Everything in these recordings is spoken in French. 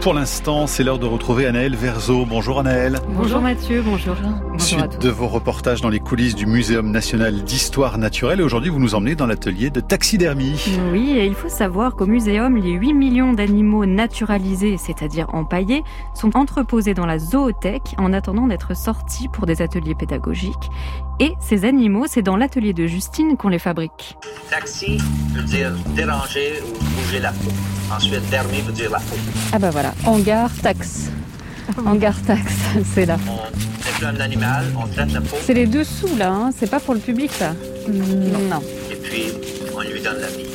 Pour l'instant, c'est l'heure de retrouver Anaël Verzo. Bonjour Anaël. Bonjour Mathieu, bonjour Jean. Suite de vos reportages dans les coulisses du Muséum national d'histoire naturelle. Et aujourd'hui, vous nous emmenez dans l'atelier de taxidermie. Oui, et il faut savoir qu'au muséum, les 8 millions d'animaux naturalisés, c'est-à-dire empaillés, sont entreposés dans la zoothèque en attendant d'être sortis pour des ateliers pédagogiques. Et ces animaux, c'est dans l'atelier de Justine qu'on les fabrique. Taxi veut dire déranger ou bouger la peau. Ensuite, dermi veut dire la peau. Ah bah voilà, hangar taxe. Hangar taxe, c'est là. On déplane l'animal, on traite la peau. C'est les dessous là, hein c'est pas pour le public ça Non. Et puis, on lui donne la vie.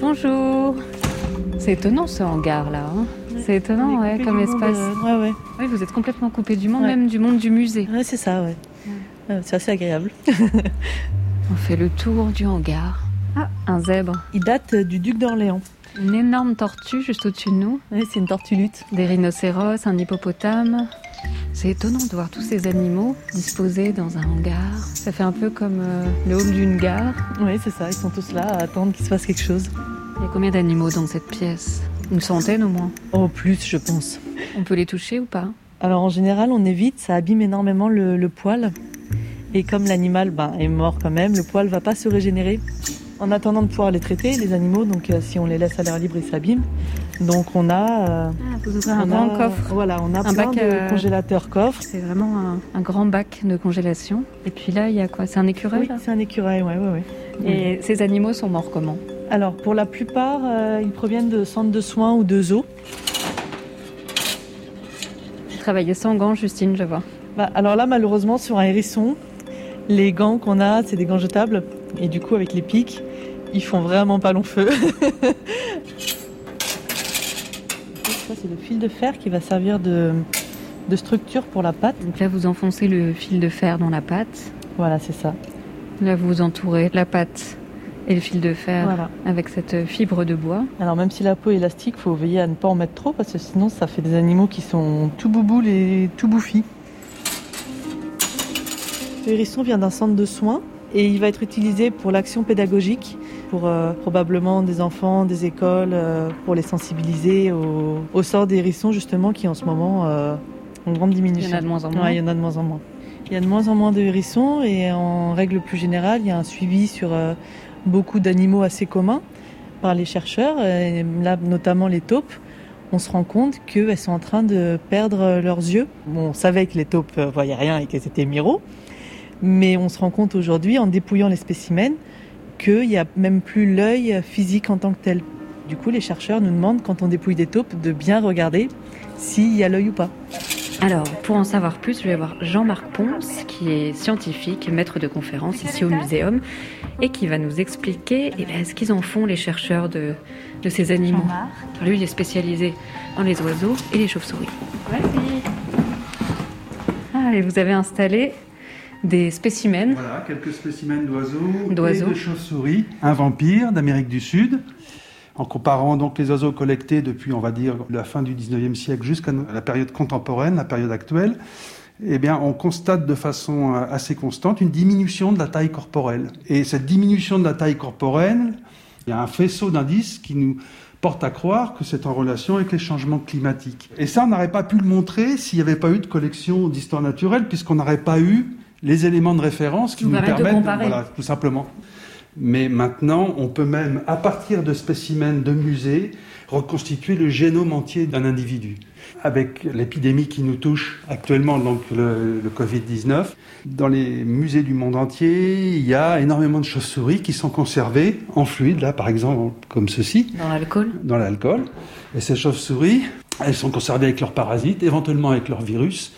Bonjour. C'est étonnant ce hangar là. hein. c'est étonnant, ouais, comme espace. Ouais, ouais. Oui, vous êtes complètement coupé du monde, Ouais. même du monde du musée. Ouais, c'est ça, ouais. Ouais, C'est assez agréable. On fait le tour du hangar. Ah, un zèbre. Il date euh, du duc d'Orléans. Une énorme tortue juste au-dessus de nous. Ouais, c'est une tortue lutte. Des rhinocéros, un hippopotame. C'est étonnant de voir tous ces animaux disposés dans un hangar. Ça fait un peu comme euh, le hall d'une gare. Oui, c'est ça. Ils sont tous là à attendre qu'il se passe quelque chose. Il y a combien d'animaux dans cette pièce? Une centaine au moins. Oh, plus, je pense. On peut les toucher ou pas? Alors, en général, on évite. Ça abîme énormément le, le poil. Et comme l'animal ben, est mort quand même, le poil va pas se régénérer. En attendant de pouvoir les traiter, les animaux, donc euh, si on les laisse à l'air libre, ils s'abîment. Donc on a, euh, Ah, vous ouvrez un grand coffre. Voilà, on a Un plein bac, de euh, congélateurs coffres. C'est vraiment un, un grand bac de congélation. Et puis là, il y a quoi? C'est un écureuil Oui, c'est un écureuil, ouais, ouais, ouais. Et ces animaux sont morts comment? Alors, pour la plupart, euh, ils proviennent de centres de soins ou de zoos. Vous travaillez sans gants, Justine, je vois. Bah, alors là, malheureusement, sur un hérisson, les gants qu'on a, c'est des gants jetables. Et du coup, avec les pics, ils font vraiment pas long feu. Ça, c'est le fil de fer qui va servir de, de structure pour la pâte. Donc là, vous enfoncez le fil de fer dans la pâte. Voilà, c'est ça. Là, vous entourez la pâte et le fil de fer Voilà. avec cette fibre de bois. Alors, même si la peau est élastique, faut veiller à ne pas en mettre trop parce que sinon, ça fait des animaux qui sont tout bouboules et tout bouffis. Le hérisson vient d'un centre de soins et il va être utilisé pour l'action pédagogique, pour euh, probablement des enfants, des écoles, euh, pour les sensibiliser au, au sort des hérissons justement qui en ce moment euh, ont une grande Il y diminution. en a de moins en moins. Ouais, il y en a de moins en moins. Il y a de moins en moins de hérissons et en règle plus générale, il y a un suivi sur euh, beaucoup d'animaux assez communs par les chercheurs, et là notamment les taupes. On se rend compte qu'elles sont en train de perdre leurs yeux. Bon, on savait que les taupes ne voyaient rien et qu'elles étaient miro, mais on se rend compte aujourd'hui, en dépouillant les spécimens, qu'il n'y a même plus l'œil physique en tant que tel. Du coup, les chercheurs nous demandent, quand on dépouille des taupes, de bien regarder s'il y a l'œil ou pas. Alors, pour en savoir plus, je vais voir Jean-Marc Ponce, qui est scientifique, maître de conférence ici au muséum, et qui va nous expliquer eh bien, ce qu'ils en font, les chercheurs de, de ces animaux. Lui, il est spécialisé dans les oiseaux et les chauves-souris. Ah, et vous avez installé des spécimens. Voilà, quelques spécimens d'oiseaux D'oiseaux. et de chauves-souris. Un vampire d'Amérique du Sud. En comparant donc les oiseaux collectés depuis, on va dire, la fin du 19e siècle jusqu'à la période contemporaine, la période actuelle, eh bien, on constate de façon euh, assez constante une diminution de la taille corporelle. Et cette diminution de la taille corporelle, il y a un faisceau d'indices qui nous porte à croire que c'est en relation avec les changements climatiques. Et ça, on n'aurait pas pu le montrer s'il n'y avait pas eu de collection d'histoire naturelle, puisqu'on n'aurait pas eu les éléments de référence qui Vous nous permettent voilà, tout simplement. Mais maintenant, on peut même, à partir de spécimens de musées, reconstituer le génome entier d'un individu. Avec l'épidémie qui nous touche actuellement, donc le, le Covid-19, dans les musées du monde entier, il y a énormément de chauves-souris qui sont conservées en fluide, là par exemple, comme ceci Dans l'alcool dans l'alcool. Et ces chauves-souris, elles sont conservées avec leurs parasites, éventuellement avec leurs virus.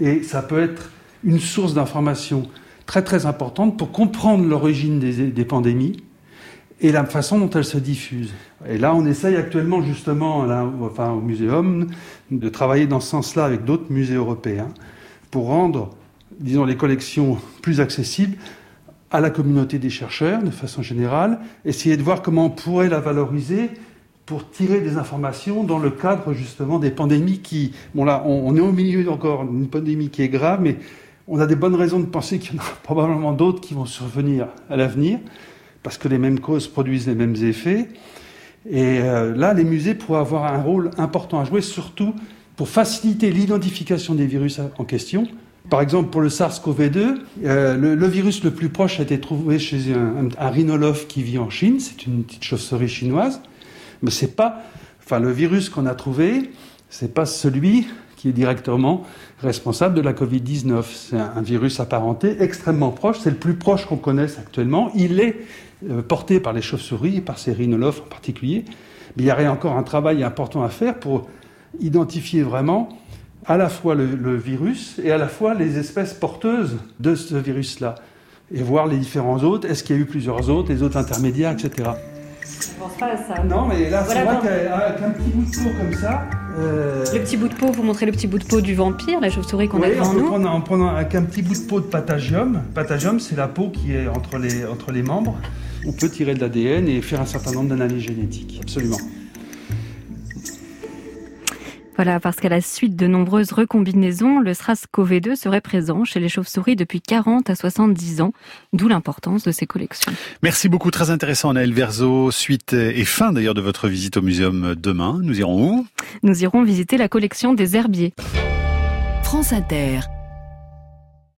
Et ça peut être une source d'information très très importante pour comprendre l'origine des, des pandémies et la façon dont elles se diffusent. Et là, on essaye actuellement justement, là, enfin, au muséum, de travailler dans ce sens-là avec d'autres musées européens pour rendre, disons, les collections plus accessibles à la communauté des chercheurs de façon générale, essayer de voir comment on pourrait la valoriser pour tirer des informations dans le cadre justement des pandémies qui... Bon là, on, on est au milieu encore d'une pandémie qui est grave, mais on a des bonnes raisons de penser qu'il y en aura probablement d'autres qui vont survenir à l'avenir, parce que les mêmes causes produisent les mêmes effets. Et euh, là, les musées pourraient avoir un rôle important à jouer, surtout pour faciliter l'identification des virus en question. Par exemple, pour le SARS-CoV-2, euh, le, virus le plus proche a été trouvé chez un, un, rhinolophe qui vit en Chine. C'est une petite chauve-souris chinoise. Mais c'est pas, enfin, le virus qu'on a trouvé, c'est pas celui qui est directement responsable de la Covid-19. C'est un, virus apparenté extrêmement proche. C'est le plus proche qu'on connaisse actuellement. Il est euh, porté par les chauves-souris et par ces rhinolophes en particulier. Mais il y aurait encore un travail important à faire pour identifier vraiment à la fois le, virus et à la fois les espèces porteuses de ce virus-là. Et voir les différents autres, est-ce qu'il y a eu plusieurs autres, les autres intermédiaires, etc. Je pense pas à ça. Non, mais là, c'est vrai qu'un petit bout de peau comme ça. Euh, le petit bout de peau, vous montrez le petit bout de peau du vampire, la chauve-souris qu'on a devant nous. Prendre, en prenant un, un petit bout de peau de patagium. Patagium, c'est la peau qui est entre les, entre les membres. On peut tirer de l'ADN et faire un certain nombre d'analyses génétiques. Absolument. Voilà, parce qu'à la suite de nombreuses recombinaisons, le SRAS-CoV-2 serait présent chez les chauves-souris depuis 40 à 70 ans, d'où l'importance de ces collections. Merci beaucoup, très intéressant Naël Verzo. Suite et fin d'ailleurs de votre visite au muséum demain. Nous irons où? Nous irons visiter la collection des herbiers. France Inter.